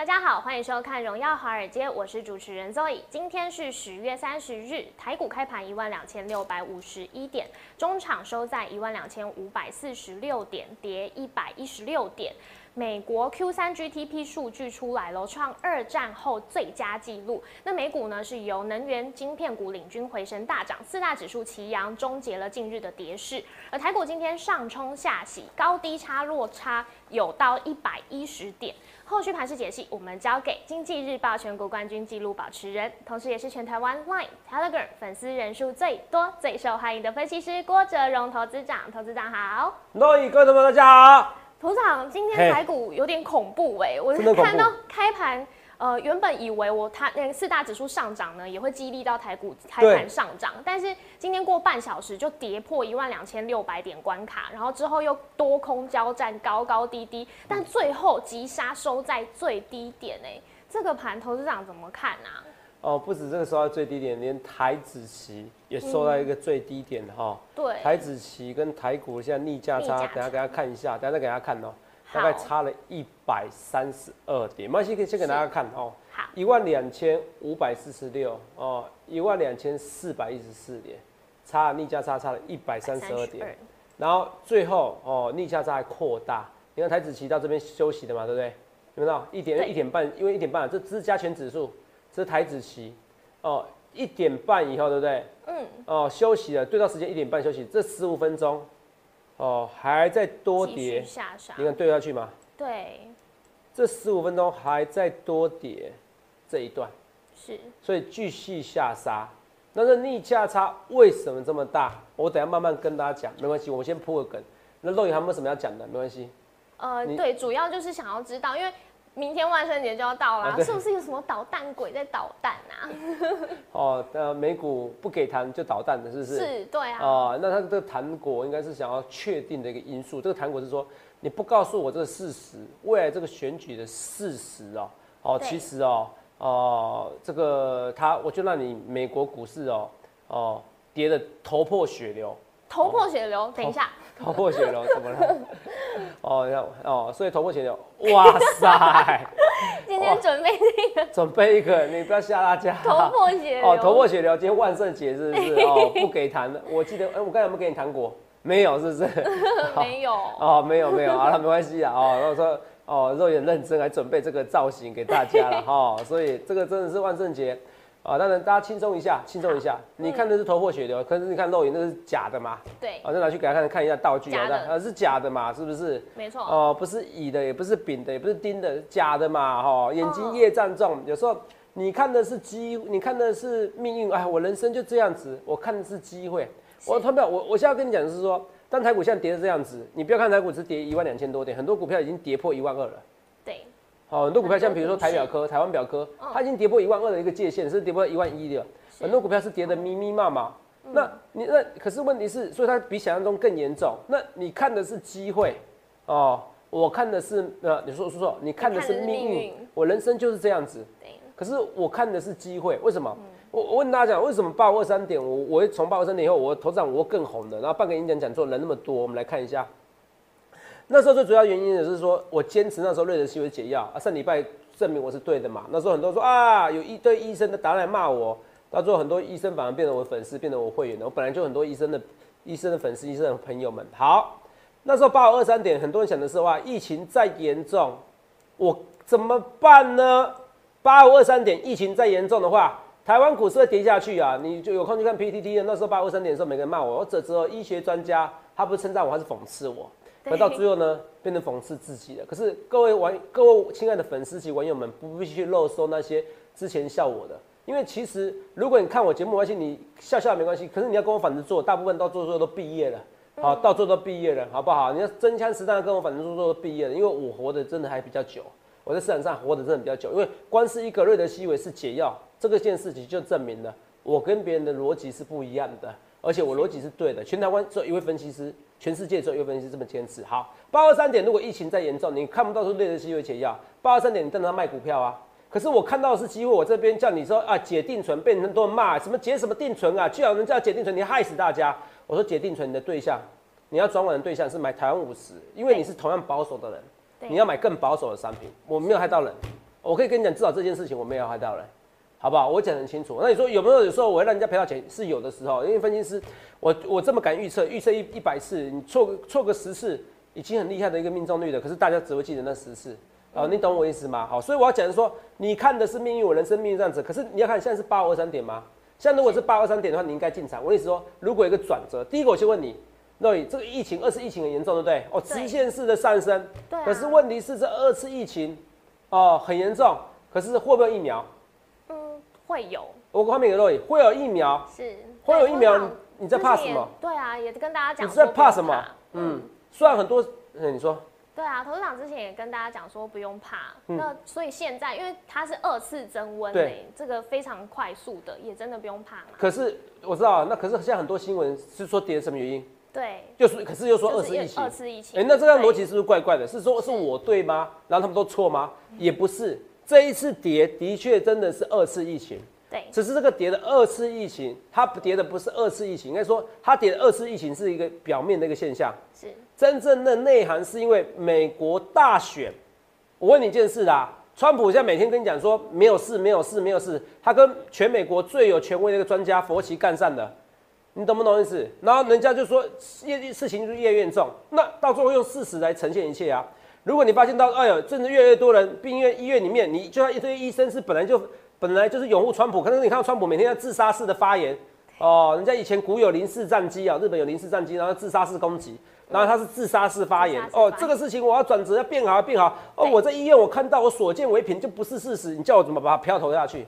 大家好，欢迎收看《荣耀华尔街》，我是主持人 Zoe。今天是十月三十日，台股开盘一万两千六百五十一点，中场收在一万两千五百四十六点，跌一百一十六点。美国 Q 三 GTP 数据出来了，创二战后最佳纪录。那美股呢是由能源晶片股领军回升大涨，四大指数齐扬，终结了近日的跌势。而台股今天上冲下洗，高低差落差有到一百一十点。后续盘势解析，我们交给经济日报全国冠军纪录保持人，同时也是全台湾 Line、Telegram 粉丝人数最多、最受欢迎的分析师郭哲荣投资长。投资长好，各位观众朋友大家好。投资长，今天台股有点恐怖哎、我看到开盘。呃，原本以为我它那个四大指数上涨呢，也会激励到台股开盘上涨，但是今天过半小时就跌破一万两千六百点关卡，然后之后又多空交战，高高低低，但最后急杀收在最低点哎、这个盘投资长怎么看啊？哦，不止这个收到最低点，连台子期也收到一个最低点哈、对，台子期跟台股现在逆价差，等下给大家看一下，等下再给大家看哦、大概差了一百三十二点，没关系，可以先给大家看哦、好，一万两千五百四十六哦，一万两千四百一十四点，差逆价差差了一百三十二点，然后最后哦逆价差还扩大，你看台子期到这边休息的嘛，对不对？有没有一点一点半？因为一点半，这只是加权指数，台子期哦，一点半以后，对不对？嗯，哦，休息了，对到时间一点半休息，这十五分钟哦还在多继跌续，下杀你，看对下去吗？对，这十五分钟还在多跌这一段。是所以继续下杀。那这逆价差为什么这么大？我等下慢慢跟大家讲，没关系，我先铺个梗。那肉眼还有没有什么要讲的？没关系。呃，对，主要就是想要知道，因为明天万圣节就要到啦，啊是不是有什么捣蛋鬼在捣蛋啊？哦，呃，美股不给糖就捣蛋的，是不是？是，对啊，哦，那他这个糖果应该是想要确定的一个因素。这个糖果是说，你不告诉我这个事实，未来这个选举的事实哦，哦，对其实哦，哦，这个他我就让你美国股市哦，哦，跌得头破血流。头破血流。等一下，头破血流怎么了？哦，你看哦，所以头破血流，哇塞！今天准备这个准备一个，你不要吓大家。头破血流。哦，头破血流，今天万圣节是不是？哦，不给糖的。我记得，哎、我刚才有没有给你糖果？没有，是不是？没有。哦，没有没有，好了，没关系啊。哦，然后说，哦，肉眼认真，来准备这个造型给大家了哈、哦。所以这个真的是万圣节啊，当然大家轻松一下，轻松一下。你看的是头破血流，可是你看肉眼那是假的嘛？对，啊，再拿去给他看看一下道具啊，假的那啊是假的嘛？是不是？没错。哦，不是乙的，也不是丙的，也不是丁的，假的嘛，哈、眼睛嗯业障重。有时候你看的是机，你看的是命运，哎，我人生就这样子，我看的是机会。我他们，我我现在跟你讲的是说，当台股现在跌的这样子，你不要看台股只跌一万两千多点，很多股票已经跌破一万二了。对，好、很多股票像比如说台表科、台湾表科，嗯它已经跌破一万二的一个界限，是跌破一万一的。很多股票是跌的密密麻麻。那你那可是问题是，所以它比想象中更严重。那你看的是机会哦，我看的是呃，你说说说，你看的是命运，我人生就是这样子。对，可是我看的是机会，为什么？我我问大家讲，为什么八五二三点，我我会从八五二三点以后，我头涨我会更红的，然后半个演讲讲座人那么多，我们来看一下。那时候最主要原因也是说，我坚持那时候瑞德西韦解药啊，上礼拜证明我是对的嘛。那时候很多人说啊，有一堆医生的打来骂我，到最后很多医生反而变成我粉丝，变成我会员了。我本来就很多医生的医生的粉丝、医生的朋友们。好，那时候八五二三点，很多人想的是哇，疫情再严重，我怎么办呢？八五二三点，疫情再严重的话，台湾股市会跌下去啊！你就有空去看 PTT 的，那时候八五二三点的时候，每个人骂我，我这之后医学专家他不是称赞我，他是讽刺我。对可到最后呢，变成讽刺自己了。可是各位网各位亲爱的粉丝及网友们，不必去漏搜那些之前笑我的，因为其实如果你看我节目没关系，你笑笑没关系。可是你要跟我反着做，大部分到做最后都毕业了，好，到最后都毕业了，好不好？你要真枪实弹的跟我反正说都毕业了，因为我活的真的还比较久，我在市场上活的真的比较久，因为光是一个瑞德西韦是解药，这个件事情就证明了我跟别人的逻辑是不一样的，而且我逻辑是对的。全台湾只有一位分析师，全世界只有一位分析师这么坚持。好，八二三点，如果疫情再严重，你看不到说瑞德西韦解药，八二三点你等着卖股票啊。可是我看到的是机会，我这边叫你说啊解定存，被很多人骂，什么解什么定存啊，居然人叫解定存，你害死大家。我说解定存你的对象，你要转稳的对象是买台湾五十，因为你是同样保守的人，你要买更保守的商品。我没有害到人，我可以跟你讲，至少这件事情我没有害到人，好不好？我讲很清楚。那你说有没有有时候我会让人家赔到钱？是有的时候，因为分析师，我我这么敢预测，预测一一百次，你错错个十次，已经很厉害的一个命中率了。可是大家只会记得那十次。哦，你懂我意思吗？好，所以我要讲说，你看的是命运，我人生命运这样子。可是你要看现在是八二三点吗？现在如果是八二三点的话，你应该进场。我意思说，如果有一个转折，第一个我先问你，那这个疫情二次疫情很严重，对不对？哦，直线式的上升。对。可是问题是这二次疫情，哦，很严重。可是会不会疫苗？嗯，会有。我画面给肉眼，会有疫苗。是。会有疫苗，你在怕什么？对啊，也跟大家讲。你在怕什么？嗯，虽然很多，嗯，你说。对啊，投资长之前也跟大家讲说不用怕，那所以现在因为它是二次增温诶，这个非常快速的，也真的不用怕。可是我知道，那可是现在很多新闻是说跌什么原因？对，就是可是又说二次疫情，二次疫情。哎，那这样逻辑是不是怪怪的？是说是我对吗？然后他们都错吗？也不是，这一次跌的确真的是二次疫情。对，只是这个跌的二次疫情，它跌的不是二次疫情，应该说它跌的二次疫情是一个表面的一个现象。是。真正的内涵是因为美国大选。我问你一件事啦，川普现在每天跟你讲说没有事，没有事，没有事。他跟全美国最有权威的一个专家佛奇干上的，你懂不懂意思？然后人家就说越事情就越严重，那到最后用事实来呈现一切啊。如果你发现到，哎呦，甚至越来越多人病院医院里面，你就算一堆医生是本来就本来就是拥护川普，可是你看到川普每天在自杀式的发言哦，人家以前古有零式战机啊，日本有零式战机，然后自杀式攻击。然后他是自杀式发言哦，这个事情我要转折要变好要变好哦，我在医院我看到我所见为凭就不是事实，你叫我怎么把它漂投下去？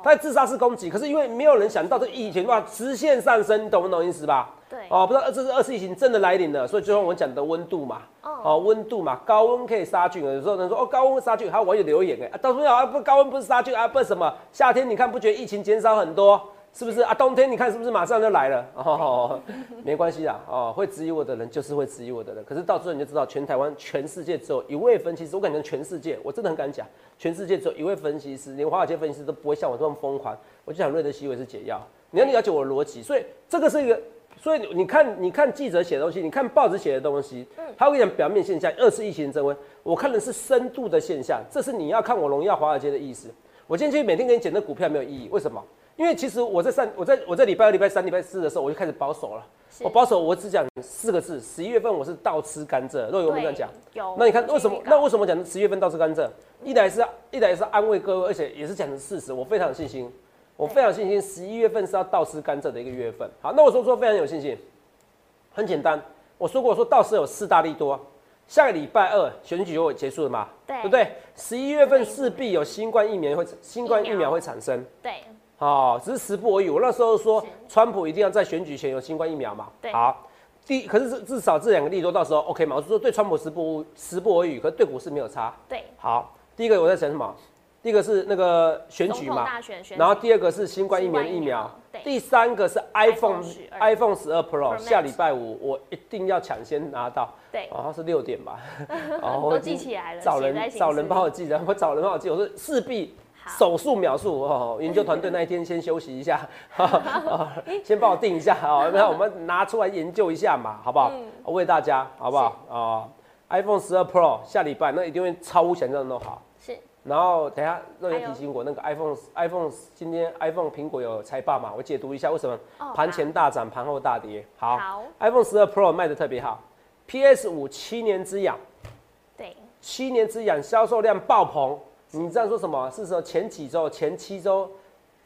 哦，他自杀式攻击，可是因为没有人想到这疫情哇直线上升，你懂不懂意思吧？对，哦，不知道这是二次疫情真的来临了，所以就像我讲的温度嘛，哦，温度嘛，高温可以杀菌，有时候人说哦高温杀菌，还有网友留言哎，到时候啊不高温不是杀菌啊不什么，夏天你看不觉得疫情减少很多？是不是啊？冬天你看是不是马上就来了？哦，没关系啦。哦，会质疑我的人就是会质疑我的人。可是到最后你就知道，全台湾、全世界只有一位分析师。我感觉全世界，我真的很敢讲，全世界只有一位分析师，连华尔街分析师都不会像我这么疯狂。我就想瑞德西韦是解药。你要了解我的逻辑，所以这个是一个，所以你看，你看记者写的东西，你看报纸写的东西，他会讲表面现象，二次疫情增温。我看的是深度的现象，这是你要看我荣耀华尔街的意思。我今天其实每天给你讲的股票没有意义，为什么？因为其实我在上，我在我在礼拜二、礼拜三、礼拜四的时候，我就开始保守了。我保守，我只讲四个字：十一月份我是倒吃甘蔗。若有我们这样讲，有。那你看为什么？那为什么讲十一月份倒吃甘蔗？一来是，一来是安慰各位，而且也是讲的事实。我非常有信心，我非常有信心，十一月份是要倒吃甘蔗的一个月份。好，那我说说非常有信心，很简单。我说过，我说到时有四大利多。下个礼拜二选举就会结束了嘛？对，对不对？十一月份势必有新冠疫苗会，新冠疫苗会产生。对。哦，只是时不我与。我那时候说，川普一定要在选举前有新冠疫苗嘛。对。好，第可是至至少这两个利多到时候 OK 嘛？我说对川普时不时不我与，可是对股市没有差。对。好，第一个我在想什么？第一个是那个选举嘛，然后第二个是新冠疫苗疫苗，第三个是 iPhone iPhone 十二 Pro，下礼拜五我一定要抢先拿到。对。然后是六点吧。哦，都记起来了。找人找人帮我记的，我找人帮我记。我说势必。手速秒速哦，研究团队那一天先休息一下，先帮我定一下啊，那我们拿出来研究一下嘛，好不好？我为大家好不好啊？iPhone 十二 Pro 下礼拜那一定会超乎想象的好。是。然后等下热言提醒我，那个 iPhone iPhone 今天 iPhone 苹果有财报嘛？我解读一下为什么盘前大涨，盘后大跌。好，iPhone 十二 Pro 卖的特别好，PS 五七年之痒，对，七年之痒销售量爆棚。你这样说什么？是说前几周、前七周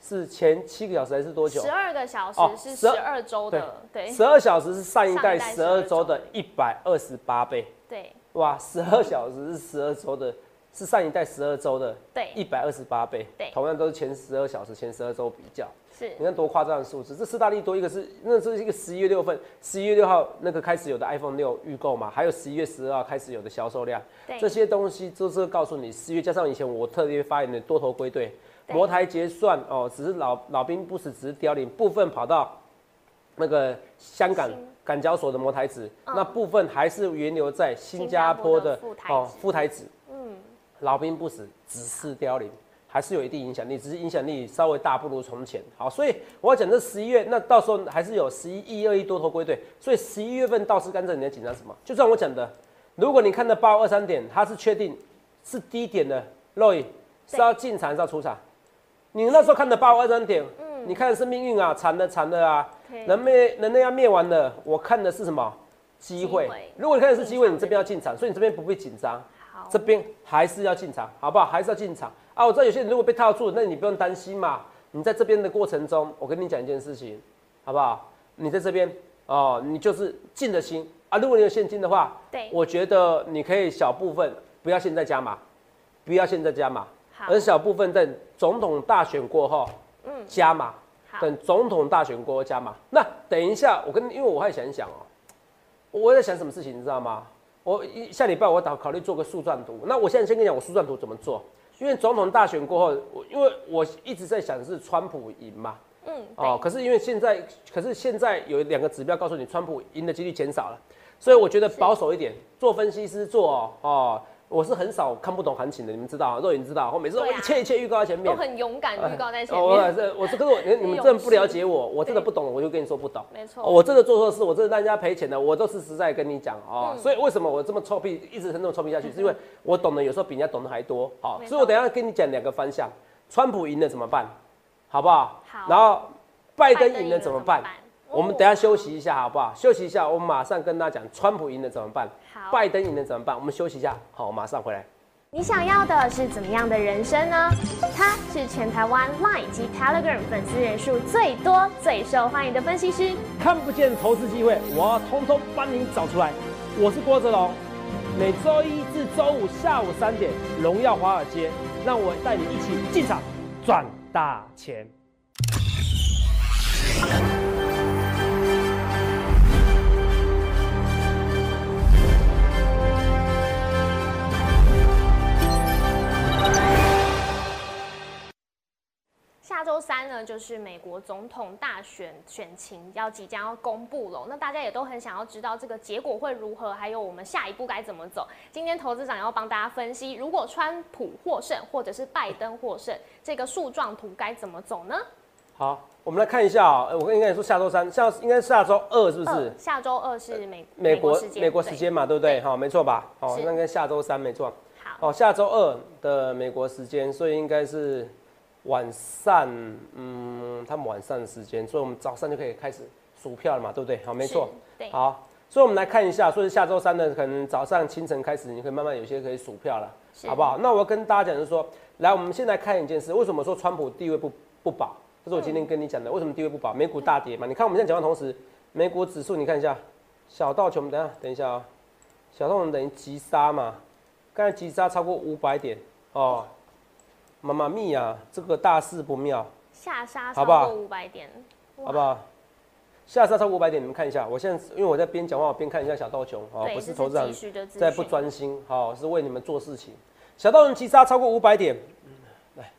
是前七个小时还是多久？十二个小时是十二周的，对，十二小时是上一代十二周的一百二十八倍。对，哇，十二小时是十二周的是上一代十二周的对。一百二十八倍，对。同样都是前十二小时、前十二周比较，是。你看多夸张的数字。这四大利多，一个是那是一个十一月六份，十一月六号那个开始有的 iPhone 六预购嘛，还有十一月十二号开始有的销售量，对。这些东西就是告诉你，十月加上以前我特别发言的多头归队，对。摩台结算哦，只是老老兵不死，只是凋零，部分跑到那个香港港交所的摩台指，嗯。那部分还是源留在新加坡的哦指副台指，嗯，老兵不死，只是凋零，还是有一定影响力，只是影响力稍微大不如从前。好，所以我要讲这十一月，那到时候还是有十一亿、二亿多头归队，所以十一月份倒是干这，你在紧张什么？就像我讲的，如果你看到八二三点，它是确定是低点的，LOY 是要进场还是要出场？你那时候看的八二三点，你看的是命运啊，惨的惨的啊，对人灭人类要灭完了，我看的是什么？机会。如果你看的是机会，你这边要进场，所以你这边不必紧张。好，这边还是要进场，好不好？还是要进场啊！我知道有些人如果被套住，那你不用担心嘛。你在这边的过程中，我跟你讲一件事情，好不好？你在这边哦，你就是进的心啊。如果你有现金的话，对，我觉得你可以小部分，不要现在加码，不要现在加码，好而小部分等总统大选过后，嗯加码。等总统大选过后加码。那等一下，我跟因为我还想一想哦、我在想什么事情，你知道吗？我一下礼拜我打考虑做个速战图。那我现在先跟你讲我速战图怎么做，因为总统大选过后，我因为我一直在想是川普赢嘛，嗯，哦，可是因为现在，可是现在有两个指标告诉你川普赢的几率减少了，所以我觉得保守一点，做分析师做哦哦，我是很少看不懂行情的，你们知道啊，肉眼知道，我每次都对啊一切一切预告在前面都。很勇敢预告在前面，是我是，可是我你你们真的不了解我，我真的不懂，我就跟你说不懂。没错，哦我真的做错事，我真的让人家赔钱的，我都是实在跟你讲哦。嗯所以为什么我这么臭屁，一直那么臭屁下去，是因为我懂得有时候比人家懂得还多。好，所以我等一下跟你讲两个方向，川普赢了怎么办，好不好？好然后拜登赢了怎么办？哦我们等一下休息一下好不好？休息一下，我们马上跟大家讲川普赢了怎么办，好，拜登赢了怎么办？我们休息一下，好，我马上回来。你想要的是怎么样的人生呢？他是全台湾 Line 及 Telegram 粉丝人数最多、最受欢迎的分析师。看不见投资机会，我要通通帮你找出来。我是郭哲龙，每周一至周五下午三点，荣耀华尔街，让我带你一起进场赚大钱。下周三呢，就是美国总统大选选情要即将要公布了，那大家也都很想要知道这个结果会如何，还有我们下一步该怎么走。今天投资长要帮大家分析，如果川普获胜或者是拜登获胜，这个树状图该怎么走呢？好，我们来看一下啊、呃我跟应该说下周三，下应该是下周二是不是？下周二是美美国时间，美国时间嘛，对不对？对好，没错吧？好，是那跟下周三没错。好，哦，下周二的美国时间，所以应该是晚上，嗯，他们晚上的时间，所以我们早上就可以开始数票了嘛，对不对？好，没错。对，好，所以我们来看一下，所以下周三的可能早上清晨开始，你可以慢慢有些可以数票了，好不好？那我要跟大家讲就是说，来，我们先来看一件事，为什么说川普地位不不保？这是我今天跟你讲的，为什么地位不保？美股大跌嘛，你看我们现在讲话同时，美股指数你看一下，小道琼，等一下等一下啊、小道琼等于急杀嘛，刚才急杀超过五百点哦，妈妈咪呀，这个大事不妙。下杀超过五百点，好不好？下杀超过五百点，你们看一下。我现在因为我在边讲话，我边看一下小道琼，啊，不是投资人在不讯专心，好、是为你们做事情。小道琼急杀超过五百点，嗯来，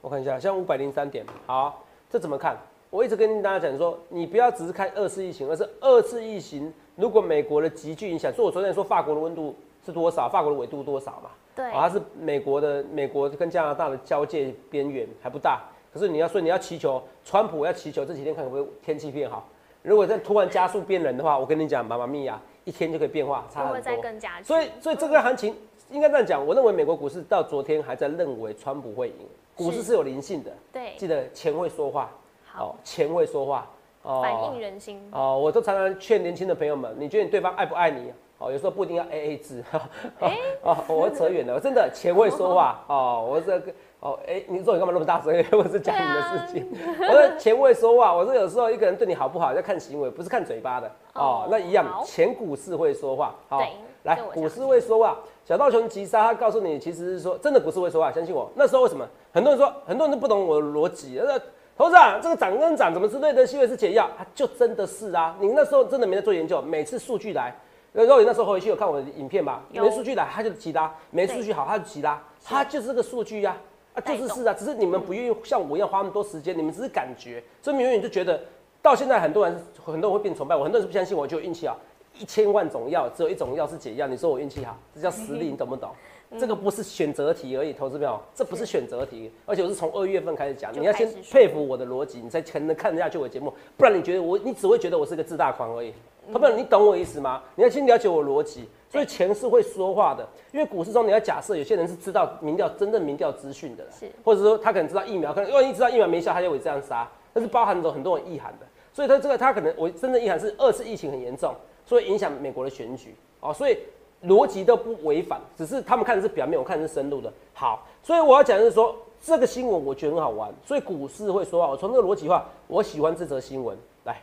我看一下，像五百零三点，好，这怎么看？我一直跟大家讲说，你不要只是看二次疫情，而是二次疫情如果美国的急剧影响，所以我昨天说法国的温度是多少，法国的纬度多少嘛？对哦，它是美国的美国跟加拿大的交界边缘还不大，可是你要说你要祈求川普要祈求这几天看可不可以天气变好。如果再突然加速变冷的话，我跟你讲，妈妈咪呀，一天就可以变化，差很多。更加剧，所以，所以这个行情应该这样讲，我认为美国股市到昨天还在认为川普会赢，股市是是有灵性的，对，记得钱会说话，好，钱会说话，哦反映人心，哦，我都常常劝年轻的朋友们，你觉得你对方爱不爱你？哦，有时候不一定要 A A 制。哦，我扯远了，真的钱会说话。哦，我这个哦，哎、你说你干嘛那么大声？我是讲你的事情。我说钱会说话。我说有时候一个人对你好不好要看行为，不是看嘴巴的。哦哦，那一样好，钱股市会说话。好对，来，股市会说话，小道琼急杀，他告诉你其实是说真的股市会说话，相信我。那时候为什么很多人说很多人都不懂我的逻辑？那投资长这个涨跟涨怎么是对的？西维是解药，它就真的是啊。你那时候真的没在做研究，每次数据来，那肉眼那时候回去有看我的影片吧？有。没数据来他就急拉，没数据好他就急拉，他就是这个数据呀、啊，就是是啊，只是你们不愿意像我一样花那么多时间，你们只是感觉，所以你永远就觉得到现在很多人很多人会变崇拜我，很多人是不相信我，就有运气啊。一千万种药，只有一种药是解药，你说我运气好，这叫实力，你懂不懂？这个不是选择题而已，投资票，这不是选择题，而且我是从二月份开始讲，你要先佩服我的逻辑，你才才能看得下去我的节目，不然你觉得我，你只会觉得我是个自大狂而已。投票，你懂我意思吗？你要先了解我逻辑，所以钱是会说话的，因为股市中你要假设有些人是知道民调真正民调资讯的啦，是或者说他可能知道疫苗，可能万一知道疫苗没效，他就会这样杀，那是包含着很多人意涵的。所以他这个他可能我真正意涵是二次疫情很严重，所以影响美国的选举哦，所以逻辑都不违反，只是他们看的是表面，我看的是深入的。好，所以我要讲的是说这个新闻我觉得很好玩，所以股市会说话。我从这个逻辑化，我喜欢这则新闻。来，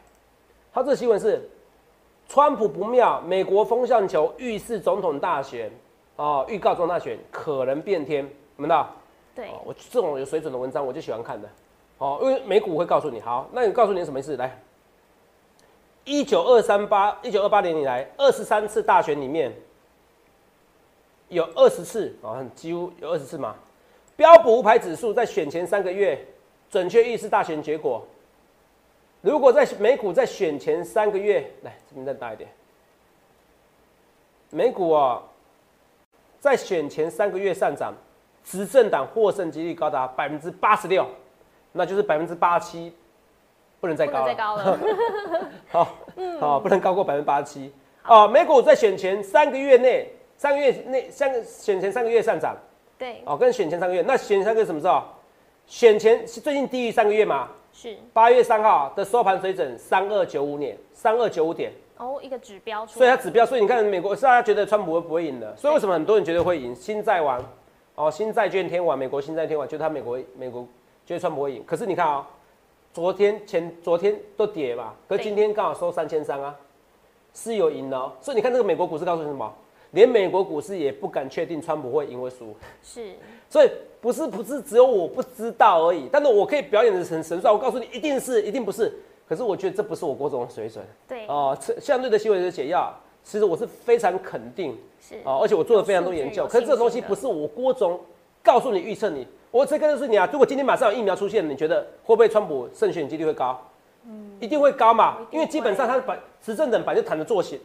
他这个新闻是川普不妙，美国风向球预示总统大选哦，预告总统大选可能变天，你们知道？对哦，我这种有水准的文章我就喜欢看的。哦，因为美股会告诉你，好，那你告诉你什么意思？来，一九二三八一九二八年以来，二十三次大选里面，有二十次啊，很几乎有二十次嘛。标普五百指数在选前三个月准确预示大选结果。如果在美股在选前三个月，来这边再大一点，美股啊，在选前三个月上涨，执政党获胜几率高达百分之八十六，那就是百分之八七，不能再不能高了。再高了，好，好，不能高过百分之八十七。哦，美股在选前三个月内，三个月内三个选前三个月上涨，对，哦，跟选前三个月，那选前三个月什么时候？选前是最近低于三个月嘛？是。八月三号的收盘水准三二九五点，三二九五点，哦，一个指标出来，所以它指标，所以你看美国是大家觉得川普会不会赢的，所以为什么很多人觉得会赢？新债王，哦，新债券天王，美国新债天王，觉得他美国美国觉得川普会赢，可是你看啊、昨天前昨天都跌嘛，可是今天刚好收三千三啊，是有赢的哦。所以你看这个美国股市告诉你什么？连美国股市也不敢确定川普会赢会输，是。所以不是不是只有我不知道而已，但是我可以表演的很神算，我告诉你一定是一定不是，可是我觉得这不是我国总的水准。对，哦、这相对的新闻的解药，其实我是非常肯定。是。哦，而且我做了非常多研究，可是这个东西不是我郭总告诉你预测你，我只告诉你啊，如果今天马上有疫苗出现，你觉得会不会川普胜选几率会高？嗯，一定会高嘛因为基本上会他把执政党本来就谈着做选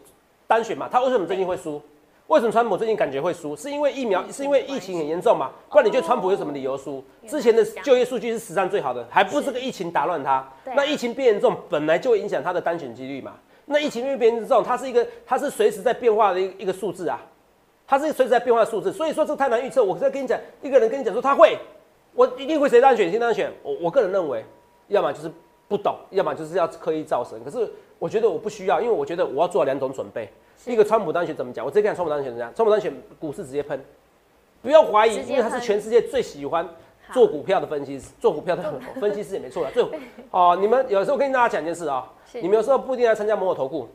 单选嘛，他为什么最近会输？为什么川普最近感觉会输？是因为疫苗，是因为疫情很严重嘛？不然你觉得川普有什么理由输？之前的就业数据是史上最好的，还不是这个疫情打乱它？对啊那疫情变严重，本来就会影响他的单选几率嘛。那疫情越变严重，它是一个，它是随时在变化的一一个数字啊。它是随时在变化的数字，所以说这太难预测。我在跟你讲，一个人跟你讲说他会，我一定会谁当选，谁当选。我我个人认为，要么就是不懂，要么就是要刻意造神。可是我觉得我不需要，因为我觉得我要做两种准备。是一个川普当选怎么讲？我直接看川普当选怎么样？川普当选股市直接喷，不要怀疑，因为他是全世界最喜欢做股票的分析师，做股票的分析师也没错啦。最 哦，你们有时候跟大家讲一件事啊、是你们有时候不一定要参加某某投顾。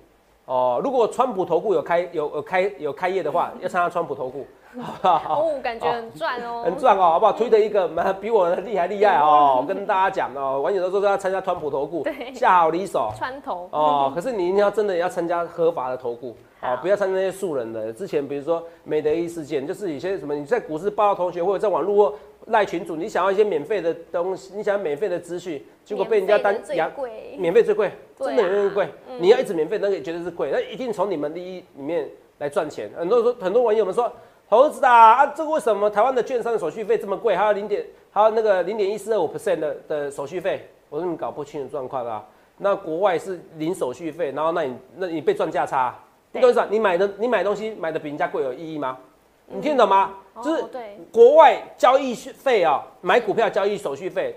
哦，如果川普投顾有开有有开有开业的话，要参加川普投顾，好不好？哦，感觉很赚哦，很赚哦，好不好？推的一个蛮比我厉害厉害哦，我跟大家讲哦，网友都说要参加川普投顾对，下好离手穿头哦。可是你一定要真的要参加合法的投顾哦好，不要参加那些素人的。之前比如说美德一事件，就是有些什么你在股市报道同学或者在网络赖群主，你想要一些免费的东西，你想要免费的资讯，结果被人家单免费最养贵，免费最贵，真的免费贵。你要一直免费，那个绝对是贵，那一定从你们利益里面来赚钱。很多人说，很多网友们说，猴子啊，啊，这个为什么台湾的券商的手续费这么贵？还有零点，还有那个零点一四二五 percent 的的手续费，我说你们搞不清楚状况啊。那国外是零手续费，然后那你那你被赚价差，你懂意思吧？你买的你买东西买的比人家贵有意义吗？你听得懂吗？就是国外交易费啊，买股票交易手续费，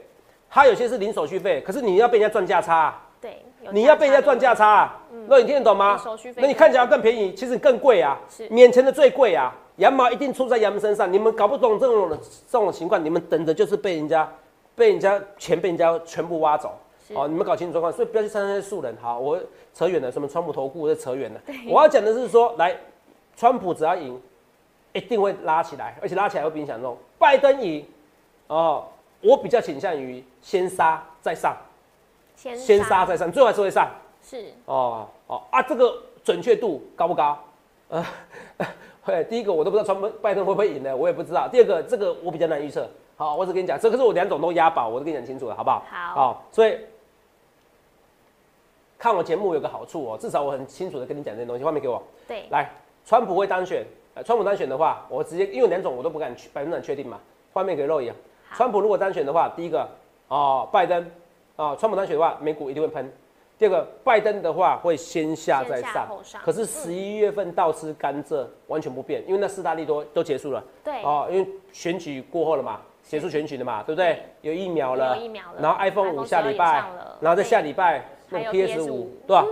它有些是零手续费，可是你要被人家赚价差啊、对，你要被人家赚价差、啊，那你听得懂吗手续？费那你看起来更便宜，其实更贵啊是，免钱的最贵啊，羊毛一定出在羊身上。你们搞不懂这种这种情况，你们等着就是被人家被人家钱被人家全部挖走。是哦，你们搞清楚状况，所以不要去参加那些素人。好，我扯远了，什么川普投顾这扯远了。我要讲的是说，来，川普只要赢，一定会拉起来，而且拉起来会比你想中。拜登赢，哦，我比较倾向于先杀再上，先先杀再上，最后还是会上。是哦哦啊，这个准确度高不高？呃，会第一个我都不知道川普拜登会不会赢呢，我也不知道。第二个这个我比较难预测。好，我只跟你讲，这可是我两种都押宝，我都跟你讲清楚了，好不好？好。所以看我节目有个好处哦，至少我很清楚的跟你讲这些东西。画面给我。对。来，川普会当选。川普当选的话，我直接因为两种我都不敢百分之百确定嘛。画面给肉眼。川普如果当选的话，第一个哦，拜登啊，川普当选的话，美股一定会喷。第二个，拜登的话会先下再上，可是十一月份倒吃甘蔗完全不变，因为那四大利多都结束了。对。哦，因为选举过后了嘛，结束选举了嘛，对不对？有疫苗了。有疫苗了。然后 iPhone 五下礼拜，然后在下礼拜那 PS 五，对吧？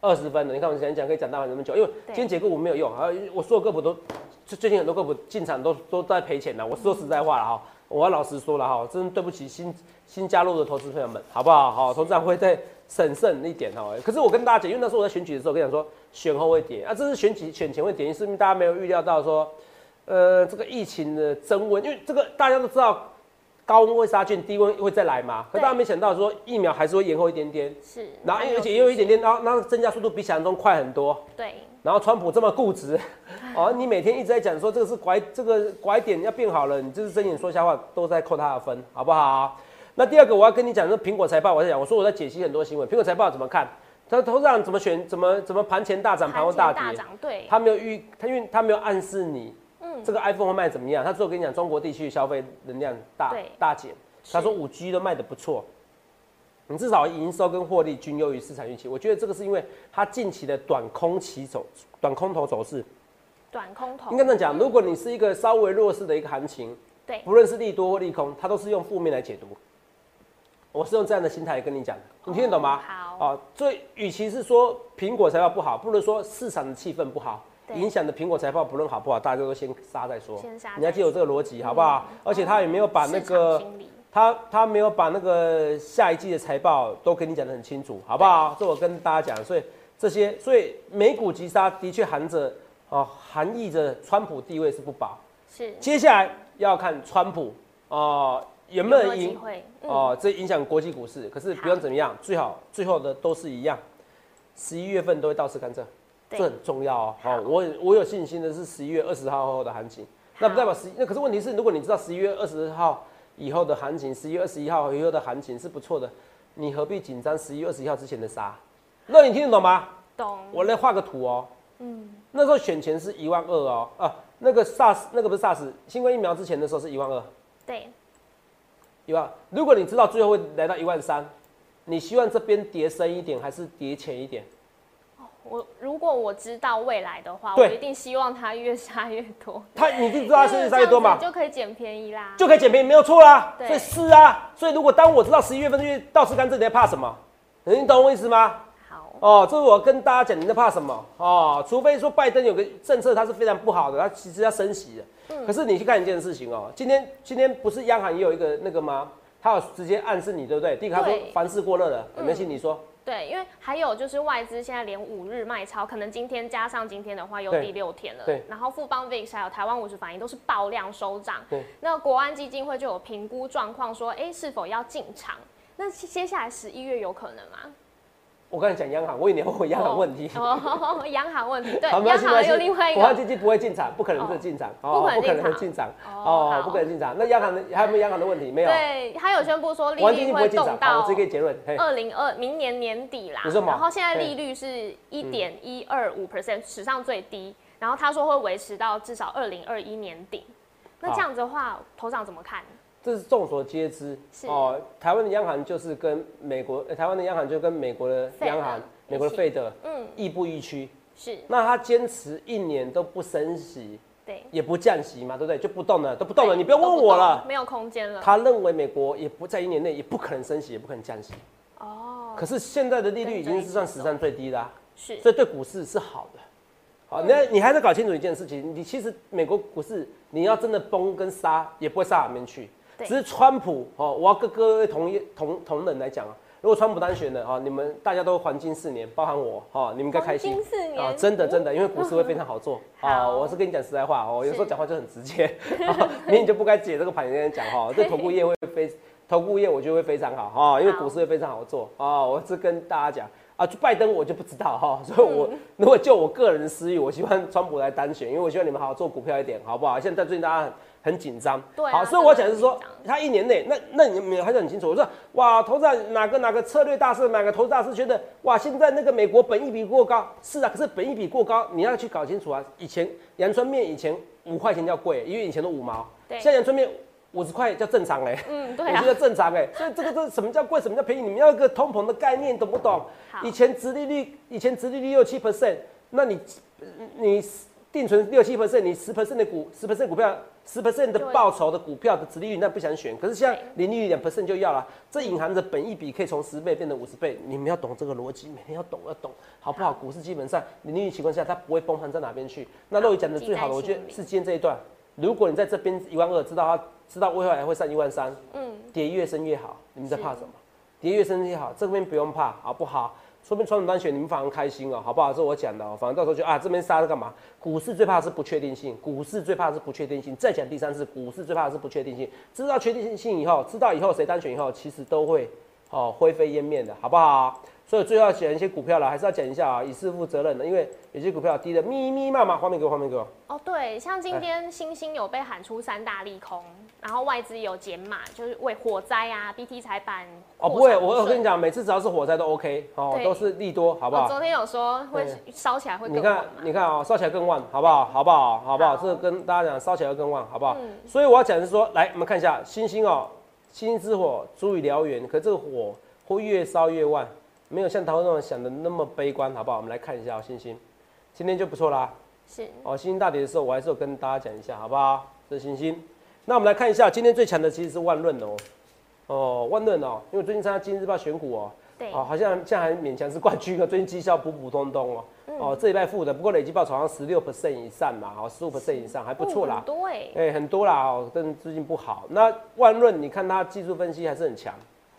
二十分的，你看我前讲可以讲到那么久，因为今天解个股没有用啊，我所有个股都最近很多个股进场都都在赔钱了。我说实在话了哈，我要老实说了哈，真对不起新新加入的投资朋友们，好不好？好，投资长会再审慎一点哈。可是我跟大家讲，因为那时候我在选举的时候，跟你讲说选后会跌啊，这是选举选前会跌，是因为大家没有预料到说，呃，这个疫情的增温，因为这个大家都知道。高温会杀菌，低温会再来嘛？可大家没想到说疫苗还是会延后一点点，是。然后而且也有一点点，然后然后增加速度比想象中快很多。对。然后川普这么固执，哦，你每天一直在讲说这个是拐这个拐点要变好了，你就是睁眼说瞎话，都在扣他的分，好不好？那第二个我要跟你讲，说苹果财报，我在讲，我说我在解析很多新闻，苹果财报怎么看？他头上怎么选？怎么怎么盘前大涨，盘后大跌？对。他没有预，他因为他没有暗示你，嗯，这个 iPhone 会卖怎么样？他只有跟你讲中国地区消费能量大大减。他说五 G 都卖的不错，你至少营收跟获利均优于市场预期。我觉得这个是因为它近期的短空期走短空头走势，短空头应该这样讲。如果你是一个稍微弱势的一个行情，对，不论是利多或利空，它都是用负面来解读。我是用这样的心态跟你讲，你听得懂吗？好。啊，所以与其是说苹果财报不好，不如说市场的气氛不好，影响的苹果财报不论好不好，大家都先杀再说。先杀。你要记住这个逻辑，好不好？而且他也没有把那个。他他没有把那个下一季的财报都跟你讲的很清楚，好不好？这我跟大家讲，所以这些，所以美股急杀的确含着哦，含义着川普地位是不保。是。接下来要看川普哦有没有赢哦，这影响国际股市。可是不用怎么样，最好最后的都是一样，十一月份都会倒吃甘蔗，这很重要哦。好，我我有信心的是十一月二十号后的行情，那不代表十那可是问题是，如果你知道十一月二十号。以后的行情，十一月二十一号以后的行情是不错的，你何必紧张十一月二十一号之前的杀？那你听得懂吗？懂。我来画个图哦。嗯。那时候选前是一万二哦，啊，那个 SARS 那个不是 SARS，新冠疫苗之前的时候是一万二。对。一万，如果你知道最后会来到一万三，你希望这边跌深一点还是跌浅一点？我如果我知道未来的话，我一定希望它越杀越多。它你一定知道它越杀越多嘛？就可以捡便宜啦，就可以捡便宜，没有错啦。所以是啊，所以如果当我知道十一月份越倒吃甘蔗，你在怕什么？你懂我意思吗？好哦，这是我跟大家讲，你在怕什么？哦，除非说拜登有个政策，它是非常不好的，它其实要升息的。嗯。可是你去看一件事情哦，今天今天不是央行也有一个那个吗？他有直接暗示你，对不对？第一个他说凡事过热了，有没有信你说？对，因为还有就是外资现在连五日卖超，可能今天加上今天的话，又第六天了。对。然后富邦 VIX 还有台湾五十反应都是爆量收涨。对。那国安基金会就有评估状况，说，哎，是否要进场？那接下来十一月有可能吗？我刚才讲央行，我以为你问我央行问题。哦，央行问题，对，央行有另外一个。国安基金不会进场，不可能是进场，不可能进场。哦，不可能进场。那央行的还有没有央行的问题？没有。对，他有宣布说利率会动到。我直接结论。二零二明年年底啦。然后现在利率是一点一二五 percent，史上最低。然后他说会维持到至少二零二一年底。那这样子的话，头长怎么看？这是众所皆知哦，台湾的央行就是跟美国，台湾的央行就跟美国的央行，美国的费德，嗯，亦步亦趋。是，那他坚持一年都不升息，对，也不降息嘛，对不对？就不动了，都不动了，你不要问我了，没有空间了。他认为美国也不在一年内也不可能升息，也不可能降息。哦。可是现在的利率已经是算史上最低的，是，所以对股市是好的。好，那你还是搞清楚一件事情，你其实美国股市你要真的崩跟杀，也不会杀哪边去。对。只是川普哦，我要跟各位同业同同仁来讲啊，如果川普当选了啊，你们大家都黄金四年，包含我哈，你们应该开心。黄金四年。啊，真的真的，因为股市会非常好做。啊，好我是跟你讲实在话哦，有时候讲话就很直接，啊 明明就不该解这个盘，跟人讲哈，对投顾业会非投顾业我觉得会非常好哈，因为股市会非常好做啊，我是跟大家讲。啊，就拜登我就不知道哈，所以我、嗯如果就我个人的私欲，我希望川普来当选，因为我希望你们好好做股票一点，好不好？现在最近大家很很紧张，对啊好，所以我讲的是说他一年内，那那你们还是很清楚。我说，哇，投资人哪个哪个策略大师，哪个投资大师觉得，哇，现在那个美国本益比过高，是啊，可是本益比过高，你要去搞清楚啊。以前阳春面以前五块钱叫贵，因为以前都五毛，对现在阳春面五十块叫正常哎、嗯，对啊我觉，得正常哎、所以这个这什么叫贵，什么叫便宜？你们要一个通膨的概念，懂不懂？以前殖利率，以前殖利率六七 percent，那你你定存六七 percent，你十 percent 的股十 percent 股票，十 percent 的对报酬的股票的殖利率，那不想选。可是现在零利率两 percent 就要了，这隐含着本一比可以从十倍变成五十倍，你们要懂这个逻辑，每天要懂要懂，好不好？股市基本上零利率情况下，它不会崩盘在哪边去。那肉宇讲的最好的，我觉得是今天这一段。如果你在这边一万二，知道它知道未来会上一万三，嗯，跌越深越好，你们在怕什么？跌越深越好，这边不用怕，好不好？说明传统当选，你们反而开心哦，好不好？这是我讲的哦，反正到时候就啊，这边杀了干嘛？股市最怕是不确定性，股市最怕是不确定性。再讲第三次，股市最怕是不确定性。知道确定性以后，知道以后谁当选以后，其实都会哦灰飞烟灭的，好不好？所以最后要讲一些股票了，还是要讲一下啊，以示负责任的，因为有些股票低的密密麻麻，画面给我，画面给我。哦对，像今天星星有被喊出三大利空，然后外资有减码，就是为火灾啊、BT 彩板。哦，不会，我我跟你讲，每次只要是火灾都 OK，哦，都是利多，好不好我？昨天有说会对烧起来会你看更旺，嘛，你看啊、烧起来更旺，好不好？好不好？好不好？好这个跟大家讲，烧起来会更旺，好不好？嗯所以我要讲的是说，来，我们看一下星星哦，星星之火足以燎原，可这个火会越烧越旺，没有像台湾那种想的那么悲观，好不好？我们来看一下哦，星星，今天就不错啦。是哦，星星大跌的时候，我还是有跟大家讲一下，好不好？这是星星。那我们来看一下，今天最强的其实是万润哦。哦，万润哦，因为我最近参加《今日报》选股哦，对，哦，好像现在还勉强是冠军哦，最近绩效普普通通哦。嗯哦，这礼拜负的，不过累计报酬好像十六 percent 以上嘛，好十五 percent 以上，还不错啦很。多哎，哎、很多啦，哦，但最近不好。那万润，你看它技术分析还是很强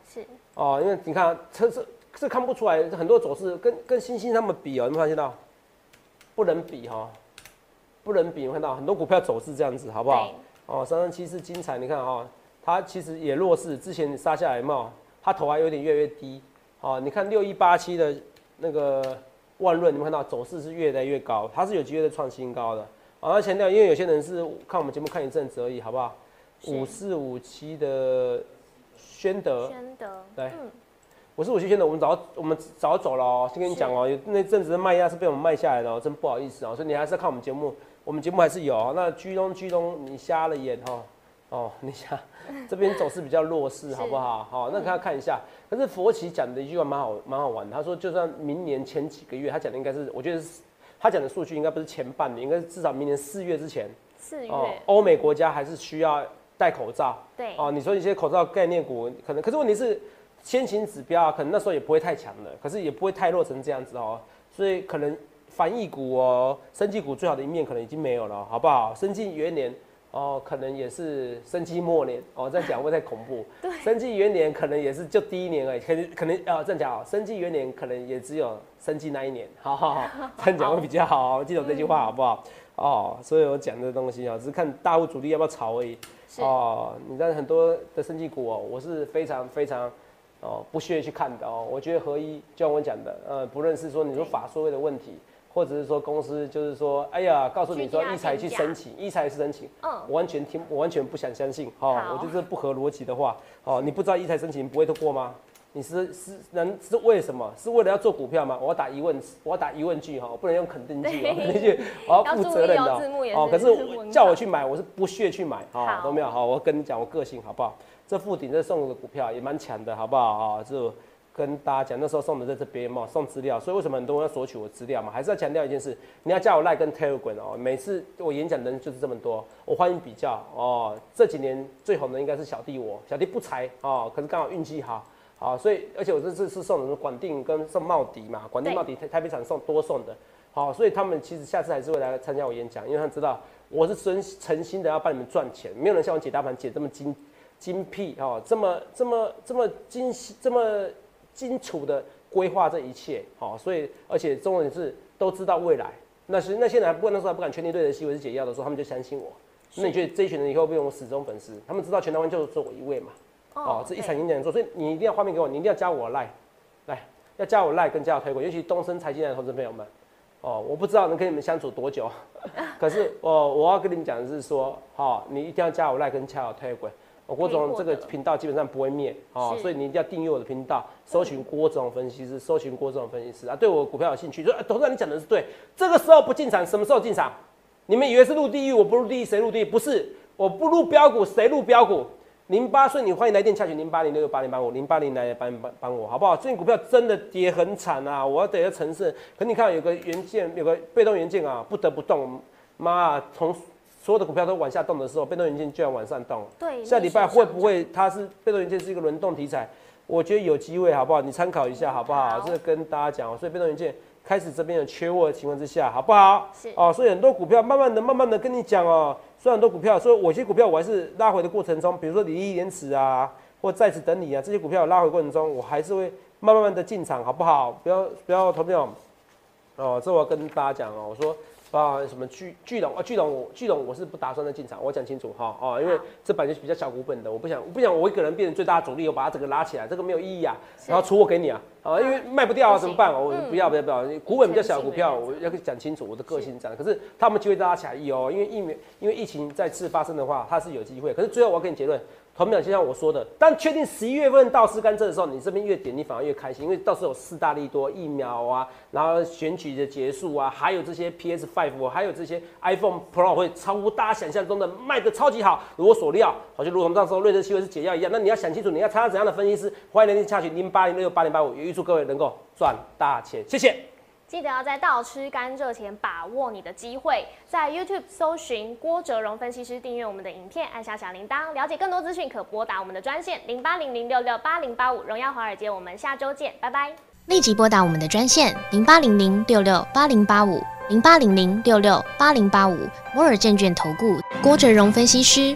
是哦，因为你看这这这看不出来，很多走势跟跟星星他们比哦，有没有发现到？不能比哈、不能比，有没看到很多股票走势这样子，好不好？哦，三三七是精彩，你看哈、它其实也弱势，之前杀下来嘛？它头还有点越来越低。哦，你看六一八七的那个万润，你们看到走势是越来越高，它是有机会的创新高的。我，要强调，因为有些人是看我们节目看一阵子而已，好不好？五四五七的宣德，宣德，对嗯，五四五七宣德，我们早我们早走了哦。先跟你讲哦，有那阵子的卖压是被我们卖下来的哦，真不好意思哦。所以你还是要看我们节目，我们节目还是有哦。那居东居东，你瞎了眼哈、哦，你瞎，这边走势比较弱势，好不好？好，那大家看一下。可是佛奇讲的一句话蛮好，蛮好玩的。他说，就算明年前几个月，他讲的应该是，我觉得是他讲的数据应该不是前半年，应该是至少明年四月之前四哦月，，欧美国家还是需要戴口罩。对，哦，你说一些口罩概念股可能，可是问题是先行指标啊，可能那时候也不会太强的，可是也不会太弱成这样子哦，所以可能防疫股哦，生技股最好的一面可能已经没有了，好不好？生技元年哦，可能也是生技末年哦，这样讲会太恐怖？对生技元年可能也是就第一年而已，可能可能啊，这样讲哦，生技元年可能也只有生技那一年，好 好好，这样讲会比较好哦，记得这句话好不好？哦，所以我讲这东西啊，只是看大户主力要不要炒而已。哦，你看很多的生技股哦，我是非常非常哦不屑去看的哦。我觉得合一，就像我讲的，呃，不论是说你说法所谓的问题，或者是说公司就是说，哎呀，告诉你说一财去申请，一财是申请，嗯，我完全听，我完全不想相信，哦，我觉得这不合逻辑的话，哦，你不知道一财申请不会通过吗？你是是能是为什么？是为了要做股票吗？我要打疑问，我要打疑问句哈，我不能用肯定句，肯定句我要负责任的哦。可是叫我去买，我是不屑去买，哦，好都没有好，我跟你讲我个性好不好？这附顶这送的股票也蛮强的，好不好啊？就跟大家讲，那时候送的在这边嘛，送资料，所以为什么很多人要索取我资料嘛？还是要强调一件事，你要加我 Line 跟 Telegram 哦。每次我演讲的人就是这么多，我欢迎比较哦。这几年最红的应该是小弟我，小弟不才哦，可是刚好运气好。好，所以而且我这次是送的是管定跟送茂迪嘛，广定茂迪台台北厂送多送的，好，所以他们其实下次还是会来参加我演讲，因为他们知道我是真诚心的要帮你们赚钱，没有人像我解大盘解这么精精辟哦，这么这么这么精细、这么清楚的规划这一切，好，所以而且中文是都知道未来。那是那些人还不那时候还不敢确定对的西维是解药的时候，他们就相信我。那你觉得这一群人以后会不会我死忠粉丝？他们知道全台湾就只有我一位嘛？哦，这一场演讲做，所以你一定要画面给我，你一定要加我赖，来要加我赖跟加我推广，尤其东升财经的投资朋友们。哦，我不知道能跟你们相处多久，可是我我要跟你们讲的是说，好，你一定要加我赖跟加我推广。我郭总这个频道基本上不会灭啊，所以你一定要订阅我的频道，搜寻郭总分析师，搜寻郭总分析师啊。对我股票有兴趣，说董事长你讲的是对，这个时候不进场，什么时候进场？你们以为是入地狱，我不入地狱，谁入地狱？不是，我不入标股，谁入标股？零八岁，你欢迎来电洽询零八零六六八零八五零八零来帮帮帮我好不好？最近股票真的跌很惨啊，我要等下承认。可你看有个元件，有个被动元件啊，不得不动。妈，从所有的股票都往下动的时候，被动元件就要往上动。对，下礼拜会不会它是被动元件是一个轮动题材？我觉得有机会，好不好？你参考一下，好不好？这个跟大家讲，所以被动元件开始这边有缺货的情况之下，好不好？是哦，所以很多股票慢慢的、慢慢的跟你讲哦。虽然很多股票，所以我些股票我还是拉回的过程中，比如说李一、延迟啊，或在此等你啊，这些股票拉回过程中，我还是会慢慢慢的进场，好不好？不要不要投票哦，这我要跟大家讲哦，我说。啊，什么巨巨龙啊，巨龙我巨龙我是不打算再进场，我讲清楚哈哦，因为这本就是比较小股本的，我不想我不想我一个人变成最大的主力，我把它整个拉起来，这个没有意义啊。然后出货给你啊，啊，因为卖不掉啊，怎么办？我不要不要不要，股本比较小股票，我要讲清楚我的个性这样。可是他们机会拉起来有，因为疫苗因为疫情再次发生的话，它是有机会。可是最后我要给你结论。同样，就像我说的，当确定十一月份到四甘蔗的时候，你这边越点，你反而越开心，因为到时候有四大利多疫苗啊，然后选举的结束啊，还有这些 PS Five，还有这些 iPhone Pro 会超乎大家想象中的卖的超级好，如我所料，好像如同到时候瑞德西韦是解药一样。那你要想清楚，你要参加怎样的分析师？欢迎您下去零八零六八零八五，也预祝各位能够赚大钱，谢谢。记得要在倒吃甘蔗前把握你的机会，在 YouTube 搜寻郭哲荣分析师，订阅我们的影片，按下小铃铛，了解更多资讯可拨打我们的专线零八零零六六八零八五。荣耀华尔街，我们下周见，拜拜。立即拨打我们的专线零八零零六六八零八五零八零零六六八零八五摩尔证券投顾郭哲荣分析师。